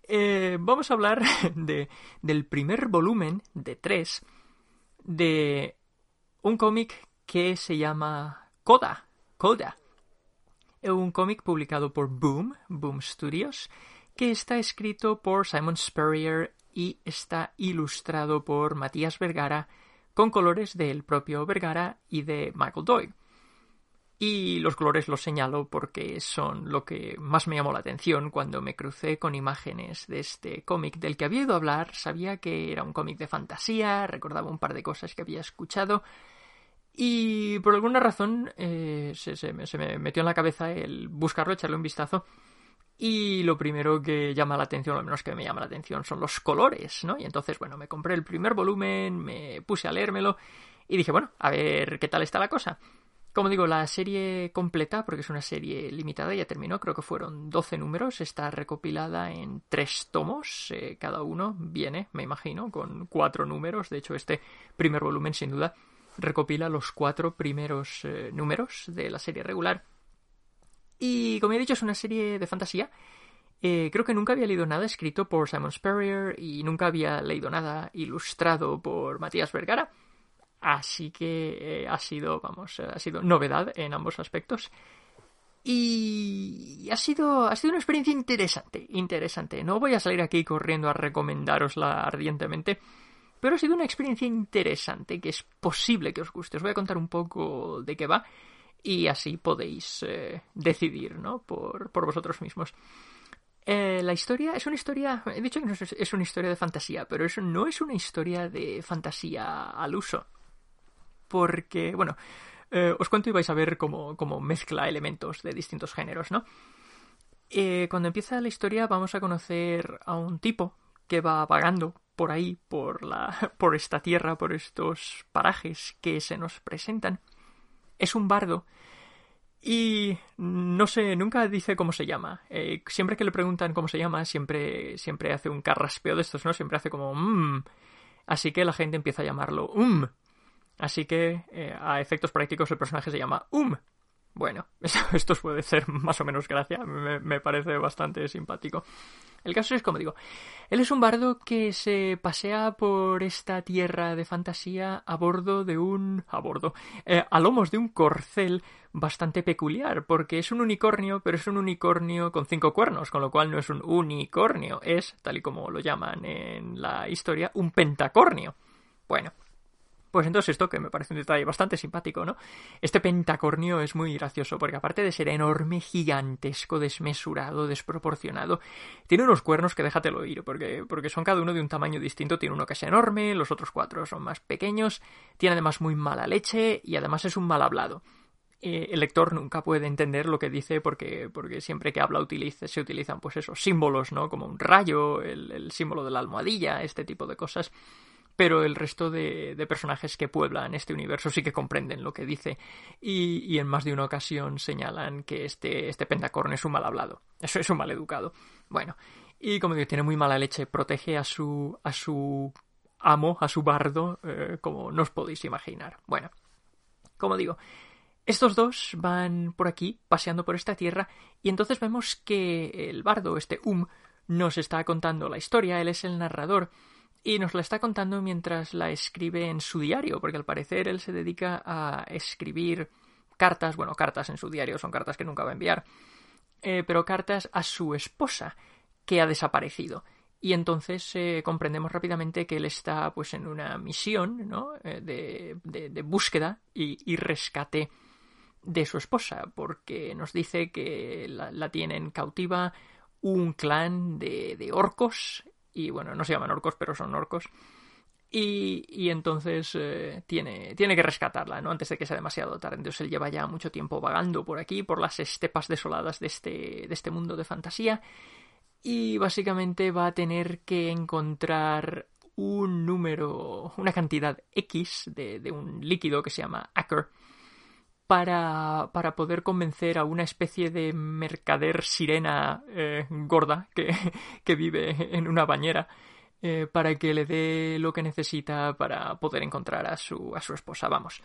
Eh, vamos a hablar *laughs* de, del primer volumen de tres de un cómic que se llama Coda. Coda un cómic publicado por Boom, Boom Studios, que está escrito por Simon Spurrier y está ilustrado por Matías Vergara con colores del propio Vergara y de Michael Doyle. Y los colores los señalo porque son lo que más me llamó la atención cuando me crucé con imágenes de este cómic del que había oído hablar, sabía que era un cómic de fantasía, recordaba un par de cosas que había escuchado, y por alguna razón eh, se, me, metió en la cabeza el buscarlo, echarle un vistazo. Y lo primero que llama la atención, o al menos que me llama la atención, son los colores, ¿no? Y entonces, bueno, me compré el primer volumen, me puse a leérmelo y dije, bueno, a ver qué tal está la cosa. Como digo, la serie completa, porque es una serie limitada, ya terminó, creo que fueron 12 números, está recopilada en tres tomos, eh, cada uno viene, me imagino, con cuatro números, de hecho este primer volumen sin duda recopila los cuatro primeros eh, números de la serie regular. Y como he dicho, es una serie de fantasía. Eh, creo que nunca había leído nada escrito por Simon Spurrier y nunca había leído nada ilustrado por Matías Vergara. Así que eh, ha sido, vamos, ha sido novedad en ambos aspectos. Y ha sido, ha sido una experiencia interesante, interesante. No voy a salir aquí corriendo a recomendarosla ardientemente, pero ha sido una experiencia interesante que es posible que os guste. Os voy a contar un poco de qué va y así podéis eh, decidir, ¿no? Por, vosotros mismos. Eh, la historia es una historia, he dicho que es una historia de fantasía, pero eso no es una historia de fantasía al uso. Porque, bueno, eh, os cuento y vais a ver cómo, cómo mezcla elementos de distintos géneros, ¿no? Cuando empieza la historia vamos a conocer a un tipo que va vagando por ahí, por, la, *laughs* por esta tierra, por estos parajes que se nos presentan. Es un bardo y no sé, nunca dice cómo se llama. Eh, siempre que le preguntan cómo se llama, siempre, siempre hace un carraspeo de estos, ¿no? Siempre hace como mmm. Así que la gente empieza a llamarlo um. Así que eh, a efectos prácticos el personaje se llama um. Bueno, *laughs* esto puede ser más o menos gracia, me, parece bastante simpático. El caso es, como digo, él es un bardo que se pasea por esta tierra de fantasía a bordo de un... a bordo... Eh, a lomos de un corcel bastante peculiar, porque es un unicornio, pero es un unicornio con cinco cuernos, con lo cual no es un unicornio, es, tal y como lo llaman en la historia, un pentacornio. Bueno, pues entonces esto que me parece un detalle bastante simpático, ¿no? Este pentacornio es muy gracioso porque aparte de ser enorme, gigantesco, desmesurado, desproporcionado, tiene unos cuernos que déjatelo ir porque, porque son cada uno de un tamaño distinto. Tiene uno que es enorme, los otros cuatro son más pequeños, tiene además muy mala leche y además es un mal hablado. Eh, el lector nunca puede entender lo que dice porque, porque siempre que habla se utilizan pues esos símbolos, ¿no? Como un rayo, el, el símbolo de la almohadilla, este tipo de cosas pero el resto de, personajes que pueblan este universo sí que comprenden lo que dice y, en más de una ocasión señalan que este, este pentacorn es un mal hablado, eso es un mal educado. Bueno, y como digo, tiene muy mala leche, protege a su, a su amo, a su bardo, eh, como no os podéis imaginar. Bueno, como digo, estos dos van por aquí, paseando por esta tierra, y entonces vemos que el bardo, este Um, nos está contando la historia, él es el narrador, y nos la está contando mientras la escribe en su diario, porque al parecer él se dedica a escribir cartas, bueno, cartas en su diario, son cartas que nunca va a enviar, eh, pero cartas a su esposa, que ha desaparecido. Y entonces eh, comprendemos rápidamente que él está pues en una misión ¿no? Eh, de, de, búsqueda y, rescate de su esposa, porque nos dice que la, la tienen cautiva un clan de, de orcos y bueno, no se llaman orcos, pero son orcos. Y, y entonces eh, tiene, tiene que rescatarla, ¿no? Antes de que sea demasiado tarde. Entonces él lleva ya mucho tiempo vagando por aquí, por las estepas desoladas de este, de este mundo de fantasía. Y básicamente va a tener que encontrar un número, una cantidad X de, de un líquido que se llama Acker para, para poder convencer a una especie de mercader sirena eh, gorda que, *laughs* que, vive en una bañera eh, para que le dé lo que necesita para poder encontrar a su, a su esposa. Vamos.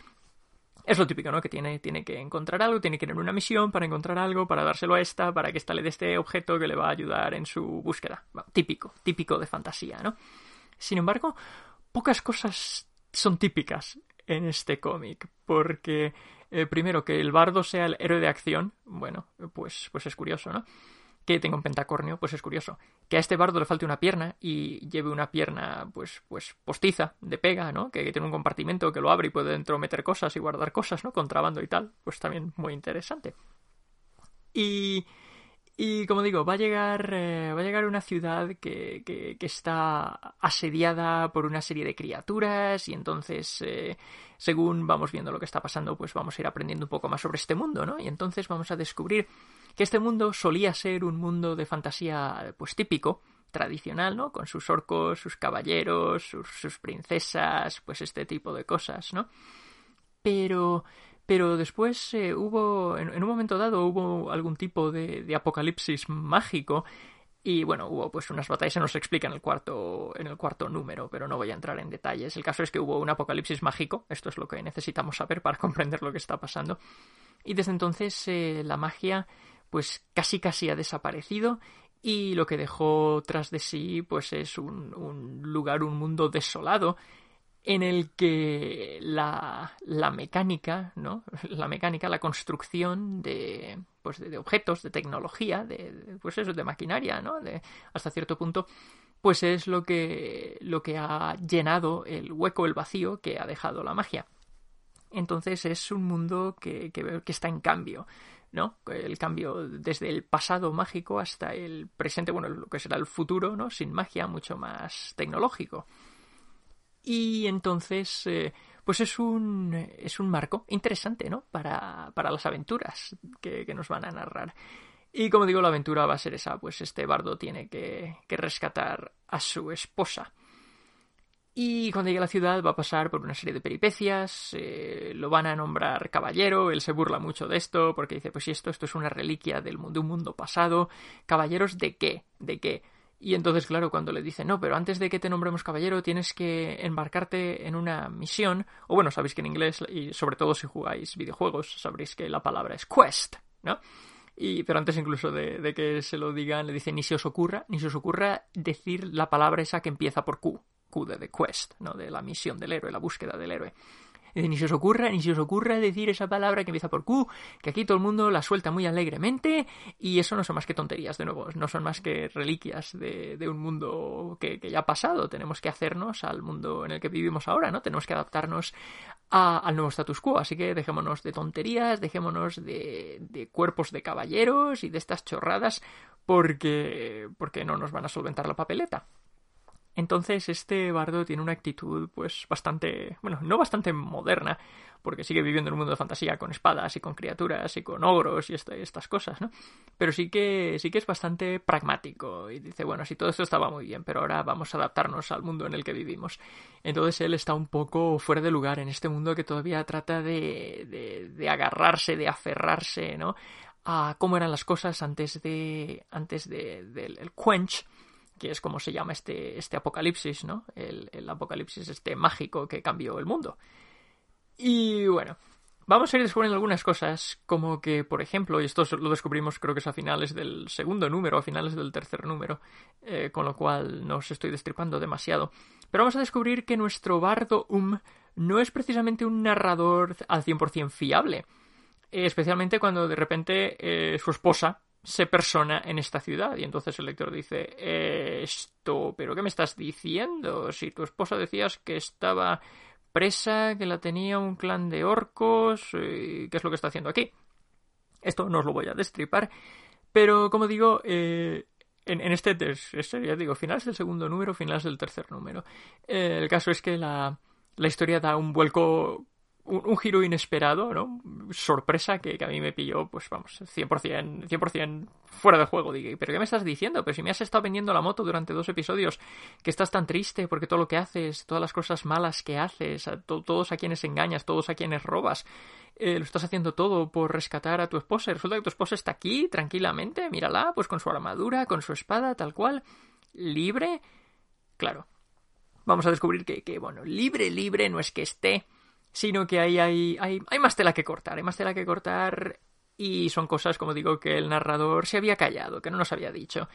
Es lo típico, ¿no? Que tiene, tiene que encontrar algo, tiene que ir en una misión para encontrar algo, para dárselo a esta, para que esta le dé este objeto que le va a ayudar en su búsqueda. típico, típico de fantasía, ¿no? Sin embargo, pocas cosas son típicas en este cómic, porque eh, primero, que el bardo sea el héroe de acción, bueno, pues, pues es curioso, ¿no? Que tenga un pentacornio, pues es curioso. Que a este bardo le falte una pierna y lleve una pierna, pues, pues postiza, de pega, ¿no? Que, tiene un compartimento que lo abre y puede dentro meter cosas y guardar cosas, ¿no? Contrabando y tal, pues también muy interesante. Y, y como digo, va a llegar, eh, va a llegar una ciudad que, que, está asediada por una serie de criaturas y entonces, eh, según vamos viendo lo que está pasando, pues vamos a ir aprendiendo un poco más sobre este mundo, ¿no? Y entonces vamos a descubrir que este mundo solía ser un mundo de fantasía, pues típico, tradicional, ¿no? Con sus orcos, sus caballeros, sus, sus princesas, pues este tipo de cosas, ¿no? Pero pero después eh, hubo, en, un momento dado, hubo algún tipo de, apocalipsis mágico y bueno, hubo pues unas batallas, se nos explica en el cuarto, en el cuarto número, pero no voy a entrar en detalles. El caso es que hubo un apocalipsis mágico, esto es lo que necesitamos saber para *laughs* comprender lo que está pasando. Y desde entonces eh, la magia pues casi casi ha desaparecido y lo que dejó tras de sí pues es un, un lugar, un mundo desolado en el que la, la, mecánica, ¿no? *laughs* La mecánica, la construcción de, pues de, objetos, de tecnología, de, pues eso, de maquinaria, ¿no? De, hasta cierto punto, pues es lo que, lo que ha llenado el hueco, el vacío que ha dejado la magia. Entonces es un mundo que, que, que está en cambio. ¿no? El cambio desde el pasado mágico hasta el presente, bueno, lo que será el futuro, ¿no? Sin magia, mucho más tecnológico. Y entonces, eh, pues es un, es un marco interesante, ¿no? Para, para las aventuras que, nos van a narrar. Y como digo, la aventura va a ser esa, pues este bardo tiene que, que rescatar a su esposa. Y cuando llegue a la ciudad va a pasar por una serie de peripecias, eh, lo van a nombrar caballero, él se burla mucho de esto porque dice, pues si esto, esto es una reliquia del mundo, un mundo pasado, caballeros de qué, de qué. Y entonces, claro, cuando le dicen, no, pero antes de que te nombremos caballero tienes que embarcarte en una misión, o bueno, sabéis que en inglés, y sobre todo si jugáis videojuegos, sabréis que la palabra es quest, ¿no? Y, pero antes incluso de, de que se lo digan, le dicen, ni se os ocurra, ni se os ocurra decir la palabra esa que empieza por Q, de The Quest, ¿no? de la misión del héroe, la búsqueda del héroe. *laughs* Ni se os ocurra, ni se os ocurra decir esa palabra que empieza por Q, que aquí todo el mundo la suelta muy alegremente, y eso no son más que tonterías, de nuevo, no son más que reliquias de, un mundo que, ya ha pasado. Tenemos que hacernos al mundo en el que vivimos ahora, ¿no? Tenemos que adaptarnos al nuevo status quo, así que dejémonos de tonterías, dejémonos de, de cuerpos de caballeros y de estas chorradas, porque, porque no nos van a solventar la papeleta. Entonces este bardo tiene una actitud pues bastante, bueno, no bastante moderna, porque sigue viviendo en un mundo de fantasía con espadas y con criaturas y con ogros y estas cosas, ¿no? Pero sí que sí que es bastante pragmático y dice, bueno, sí todo esto estaba muy bien, pero ahora vamos a adaptarnos al mundo en el que vivimos. Entonces él está un poco fuera de lugar en este mundo que todavía trata de, de, de agarrarse, de aferrarse, ¿no? a cómo eran las cosas antes de antes de, del quench que es como se llama este, este apocalipsis, ¿no? El, el, apocalipsis este mágico que cambió el mundo. Y bueno, vamos a ir descubriendo algunas cosas, como que, por ejemplo, y esto lo descubrimos creo que es a finales del segundo número, a finales del tercer número, eh, con lo cual no os estoy destripando demasiado. Pero vamos a descubrir que nuestro bardo Um no es precisamente un narrador al 100% fiable. especialmente cuando de repente eh, su esposa se persona en esta ciudad. Y entonces el lector dice, esto, pero ¿qué me estás diciendo? Si tu esposa decías que estaba presa, que la tenía un clan de orcos, ¿qué es lo que está haciendo aquí? Esto no os lo voy a destripar, pero como digo, eh, en, este, ya digo, finales del segundo número, finales del tercer número. Eh, el caso es que la, la historia da un vuelco un, giro inesperado, ¿no? Sorpresa que, a mí me pilló, pues vamos, 100%, 100 fuera de juego. Dije, ¿pero qué me estás diciendo? Pero si me has estado vendiendo la moto durante dos episodios, que estás tan triste porque todo lo que haces, todas las cosas malas que haces, todos a quienes engañas, todos a quienes robas, eh, lo estás haciendo todo por rescatar a tu esposa. Y resulta que tu esposa está aquí, tranquilamente, mírala, pues con su armadura, con su espada, tal cual, libre. Claro. Vamos a descubrir que, que bueno, libre, libre no es que esté sino que ahí hay, hay, hay más tela que cortar, hay más tela que cortar y son cosas, como digo, que el narrador se había callado, que no nos había dicho.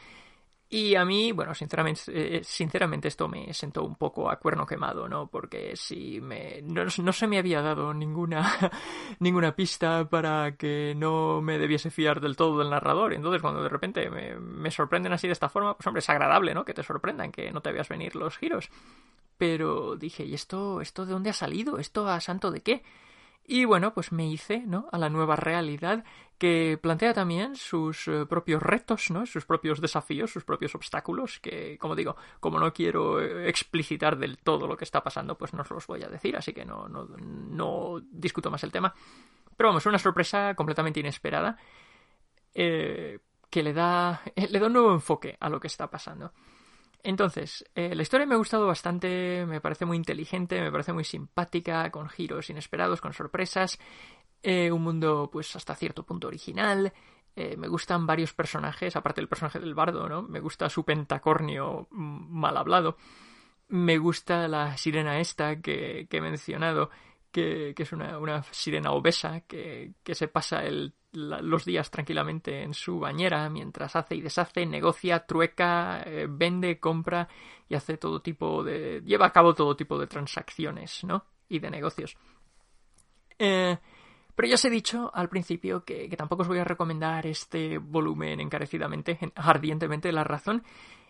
Y a mí, bueno, sinceramente, eh, sinceramente esto me sentó un poco a cuerno quemado, ¿no? Porque si me, no, se me había dado ninguna, *laughs* ninguna pista para que no me debiese fiar del todo del narrador. Entonces, cuando de repente me, me sorprenden así de esta forma, pues hombre, es agradable, ¿no? Que te sorprendan, que no te veas venir los giros. Pero dije, ¿y esto, esto de dónde ha salido? ¿Esto a santo de qué? Y bueno, pues me hice, ¿no? A la nueva realidad que plantea también sus eh, propios retos, ¿no? Sus propios desafíos, sus propios obstáculos, que, como digo, como no quiero eh, explicitar del todo lo que está pasando, pues no os los voy a decir, así que no, no, no discuto más el tema. Pero vamos, una sorpresa completamente inesperada eh, que le da, *laughs* le da un nuevo enfoque a lo que está pasando. Entonces, la historia me ha gustado bastante, me parece muy inteligente, me parece muy simpática, con giros inesperados, con sorpresas, eh, un mundo pues hasta cierto punto original, eh, me gustan varios personajes, aparte del personaje del bardo, ¿no? Me gusta su pentacornio mal hablado, me gusta la sirena esta que, he mencionado, que, que es una, una, sirena obesa que, que se pasa los días tranquilamente en su bañera mientras hace y deshace, negocia, trueca, eh, vende, compra y hace todo tipo de. lleva a cabo todo tipo de transacciones, ¿no? Y de negocios. Eh, pero ya os he dicho al principio que, tampoco os voy a recomendar este volumen encarecidamente, ardientemente. La razón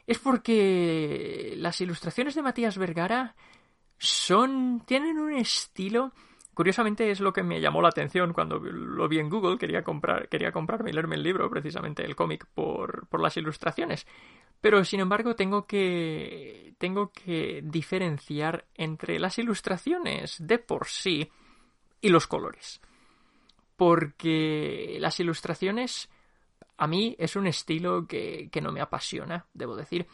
es porque las ilustraciones de Matías Vergara son. tienen un estilo Curiosamente es lo que me llamó la atención cuando lo vi en Google, quería comprar, quería comprarme y leerme el libro, precisamente el cómic, por, por las ilustraciones. Pero sin embargo tengo que. tengo que diferenciar entre las ilustraciones de por sí y los colores. Porque las ilustraciones a mí es un estilo que, no me apasiona, debo decir.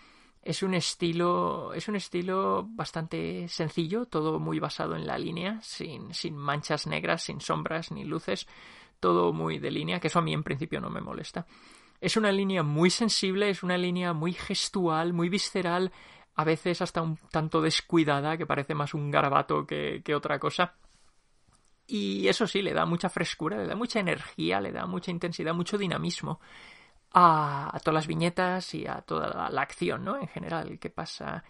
Es un estilo. Es un estilo bastante sencillo, todo muy basado en la línea, sin, manchas negras, sin sombras ni luces. Todo muy de línea, que eso a mí en principio no me molesta. Es una línea muy sensible, es una línea muy gestual, muy visceral, a veces hasta un tanto descuidada, que parece más un garabato que otra cosa. Y eso sí, le da mucha frescura, le da mucha energía, le da mucha intensidad, mucho dinamismo a, todas las viñetas y a toda la, acción, ¿no? En general, que pasa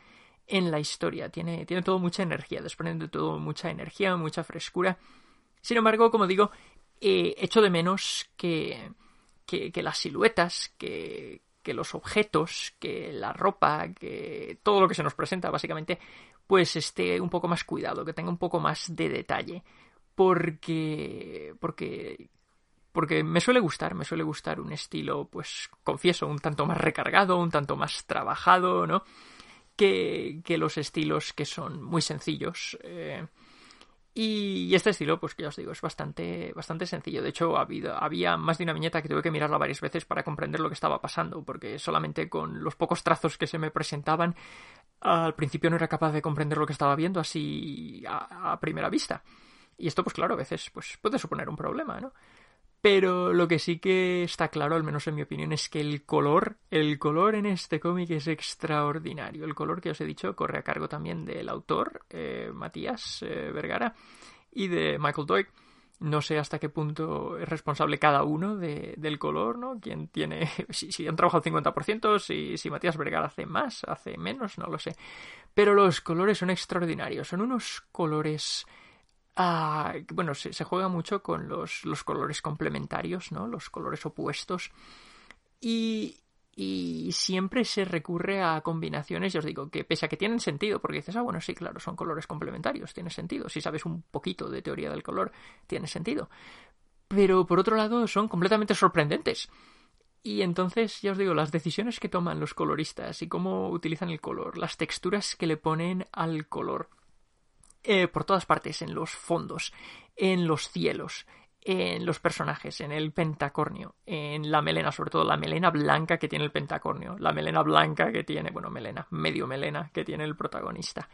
en la historia. Tiene, tiene todo mucha energía, desprende de todo mucha energía, mucha frescura. Sin embargo, como digo, eh, echo de menos que, que, que las siluetas, que, que los objetos, que la ropa, que todo lo que se nos presenta, básicamente, pues esté un poco más cuidado, que tenga un poco más de detalle. Porque. porque porque me suele gustar, me suele gustar un estilo, pues confieso, un tanto más recargado, un tanto más trabajado, ¿no? Que, que los estilos que son muy sencillos. Eh, y este estilo, pues que ya os digo, es bastante, bastante sencillo. De hecho, había más de una viñeta que tuve que mirarla varias veces para comprender lo que estaba pasando, porque solamente con los pocos trazos que se me presentaban, al principio no era capaz de comprender lo que estaba viendo así a, primera vista. Y esto, pues claro, a veces pues, puede suponer un problema, ¿no? Pero lo que sí que está claro, al menos en mi opinión, es que el color, el color en este cómic es extraordinario. El color que os he dicho corre a cargo también del autor, eh, Matías eh, Vergara, y de Michael Doig. No sé hasta qué punto es responsable cada uno del color, ¿no? Quién tiene, *laughs* si, si han trabajado el 50%, si, si Matías Vergara hace más, hace menos, no lo sé. Pero los colores son extraordinarios, son unos colores Ah, bueno, se, juega mucho con los, los, colores complementarios, ¿no? Los colores opuestos. Y, y siempre se recurre a combinaciones, ya os digo, que pese a que tienen sentido, porque dices, ah, bueno, sí, claro, son colores complementarios, tiene sentido. Si sabes un poquito de teoría del color, tiene sentido. Pero por otro lado, son completamente sorprendentes. Y entonces, ya os digo, las decisiones que toman los coloristas y cómo utilizan el color, las texturas que le ponen al color, eh, por todas partes, en los fondos, en los cielos, en los personajes, en el pentacornio, en la melena, sobre todo la melena blanca que tiene el pentacornio, la melena blanca que tiene, bueno, melena, medio melena que tiene el protagonista.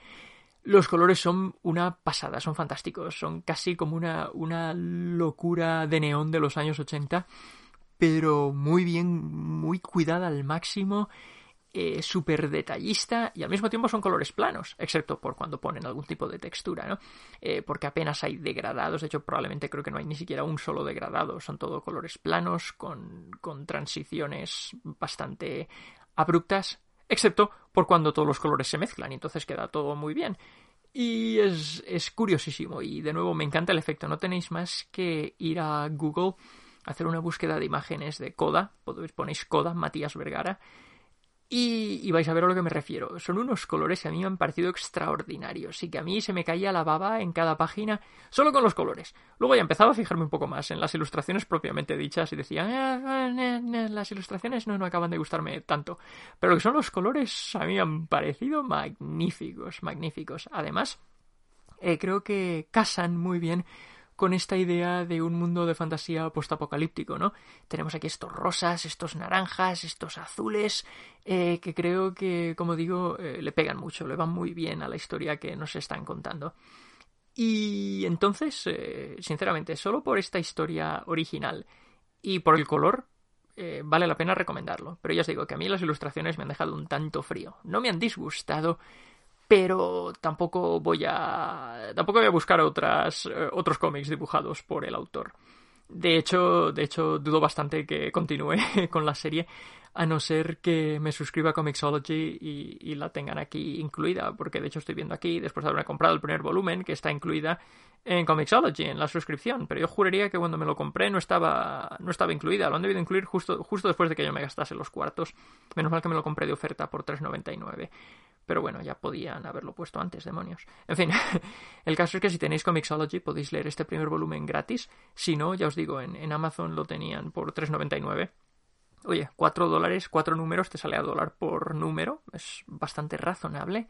Los colores son una pasada, son fantásticos, son casi como una, una locura de neón de los años 80, pero muy bien, muy cuidada al máximo eh, súper detallista y al mismo tiempo son colores planos, excepto por cuando ponen algún tipo de textura, ¿no? Eh, porque apenas hay degradados, de hecho probablemente creo que no hay ni siquiera un solo degradado, son todo colores planos con, con transiciones bastante abruptas, excepto por cuando todos los colores se mezclan y entonces queda todo muy bien. Y es, es curiosísimo y de nuevo me encanta el efecto, no tenéis más que ir a Google hacer una búsqueda de imágenes de Coda, ponéis Coda, Matías Vergara, y, vais a ver a lo que me refiero. Son unos colores que a mí me han parecido extraordinarios y que a mí se me caía la baba en cada página solo con los colores. Luego ya empezaba a fijarme un poco más en las ilustraciones propiamente dichas y decía, ah, ah, las ilustraciones no, no acaban de gustarme tanto. Pero lo que son los colores a mí me han parecido magníficos, magníficos. Además, eh, creo que casan muy bien con esta idea de un mundo de fantasía postapocalíptico, ¿no? Tenemos aquí estos rosas, estos naranjas, estos azules, eh, que creo que, como digo, eh, le pegan mucho, le van muy bien a la historia que nos están contando. Y entonces, eh, sinceramente, solo por esta historia original y por el color, vale la pena recomendarlo. Pero ya os digo que a mí las ilustraciones me han dejado un tanto frío. No me han disgustado, pero tampoco voy a tampoco voy a buscar otras eh, otros cómics dibujados por el autor. De hecho, de hecho dudo bastante que continúe *laughs* con la serie a no ser que me suscriba a Comixology y, la tengan aquí incluida, porque de hecho estoy viendo aquí, después de haberme comprado el primer volumen, que está incluida en Comixology, en la suscripción, pero yo juraría que cuando me lo compré no estaba, no estaba incluida, lo han debido incluir justo, justo después de que yo me gastase los cuartos, menos mal que me lo compré de oferta por 3,99. Pero bueno, ya podían haberlo puesto antes, demonios. En fin, *laughs* el caso es que si tenéis Comixology podéis leer este primer volumen gratis. Si no, ya os digo, en, Amazon lo tenían por 3,99 Oye, cuatro dólares, cuatro números, te sale a dólar por número. Es bastante razonable.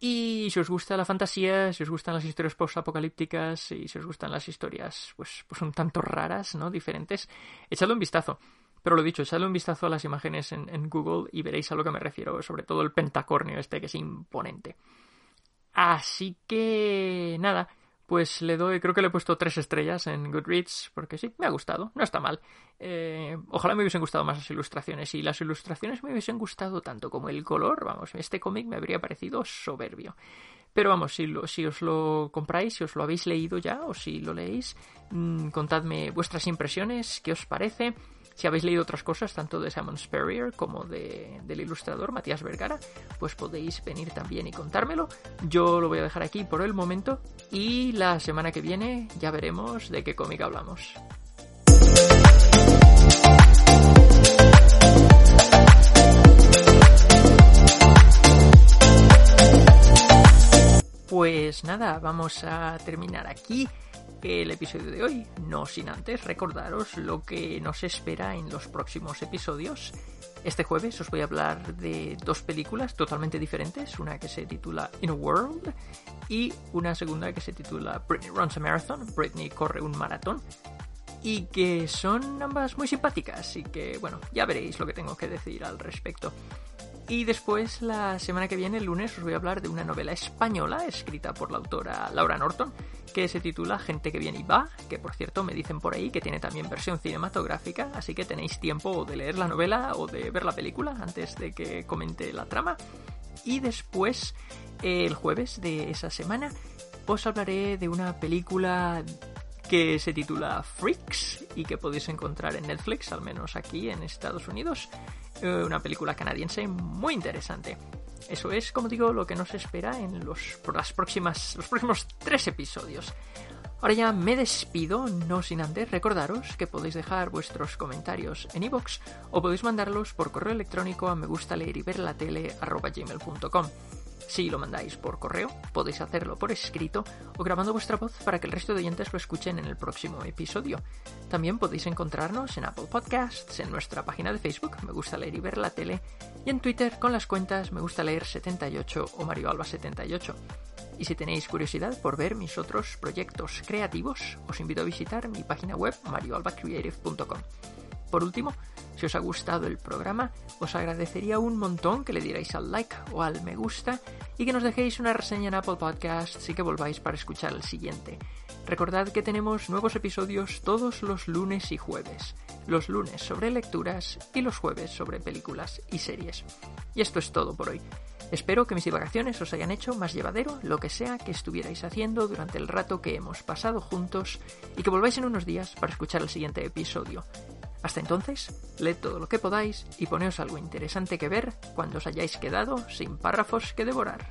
Y si os gusta la fantasía, si os gustan las historias post-apocalípticas y si os gustan las historias, pues, pues un tanto raras, ¿no? Diferentes, echadle un vistazo. Pero lo dicho, echadle un vistazo a las imágenes en, Google y veréis a lo que me refiero, sobre todo el pentacornio este que es imponente. Así que nada, pues le doy, creo que le he puesto tres estrellas en Goodreads, porque sí, me ha gustado, no está mal. Eh, ojalá me hubiesen gustado más las ilustraciones, y las ilustraciones me hubiesen gustado tanto como el color, vamos, este cómic me habría parecido soberbio. Pero vamos, si, os lo compráis, si os lo habéis leído ya, o si lo leéis, mmm, contadme vuestras impresiones, qué os parece. Si habéis leído otras cosas, tanto de Simon Spurrier como de, del ilustrador Matías Vergara, pues podéis venir también y contármelo. Yo lo voy a dejar aquí por el momento y la semana que viene ya veremos de qué cómic hablamos. Pues nada, vamos a terminar aquí el episodio de hoy, no sin antes recordaros lo que nos espera en los próximos episodios. Este jueves os voy a hablar de dos películas totalmente diferentes, una que se titula In a World y una segunda que se titula Britney Runs a Marathon, Britney corre un maratón, y que son ambas muy simpáticas y que, bueno, ya veréis lo que tengo que decir al respecto. Y después, la semana que viene, el lunes, os voy a hablar de una novela española escrita por la autora Laura Norton, que se titula Gente que viene y va, que por cierto me dicen por ahí que tiene también versión cinematográfica, así que tenéis tiempo de leer la novela o de ver la película antes de que comente la trama. Y después, el jueves de esa semana, os hablaré de una película que se titula Freaks y que podéis encontrar en Netflix, al menos aquí en Estados Unidos. Eh, una película canadiense muy interesante. Eso es, como digo, lo que nos espera en los, por las próximas, los próximos tres episodios. Ahora ya me despido, no sin antes recordaros que podéis dejar vuestros comentarios en iVoox o podéis mandarlos por correo electrónico a me gusta leer y ver la tele si lo mandáis por correo, podéis hacerlo por escrito o grabando vuestra voz para que el resto de oyentes lo escuchen en el próximo episodio. También podéis encontrarnos en Apple Podcasts, en nuestra página de Facebook, Me Gusta Leer y Ver la Tele, y en Twitter con las cuentas Me Gusta Leer 78 o Mario Alba 78. Y si tenéis curiosidad por ver mis otros proyectos creativos, os invito a visitar mi página web marioalbacreative.com. Por último, si os ha gustado el programa, os agradecería un montón que le dierais al like o al me gusta y que nos dejéis una reseña en Apple Podcasts y que volváis para escuchar el siguiente. Recordad que tenemos nuevos episodios todos los lunes y jueves. Los lunes sobre lecturas y los jueves sobre películas y series. Y esto es todo por hoy. Espero que mis divagaciones os hayan hecho más llevadero lo que sea que estuvierais haciendo durante el rato que hemos pasado juntos y que volváis en unos días para escuchar el siguiente episodio. Hasta entonces, leed todo lo que podáis y poneos algo interesante que ver cuando os hayáis quedado sin párrafos que devorar.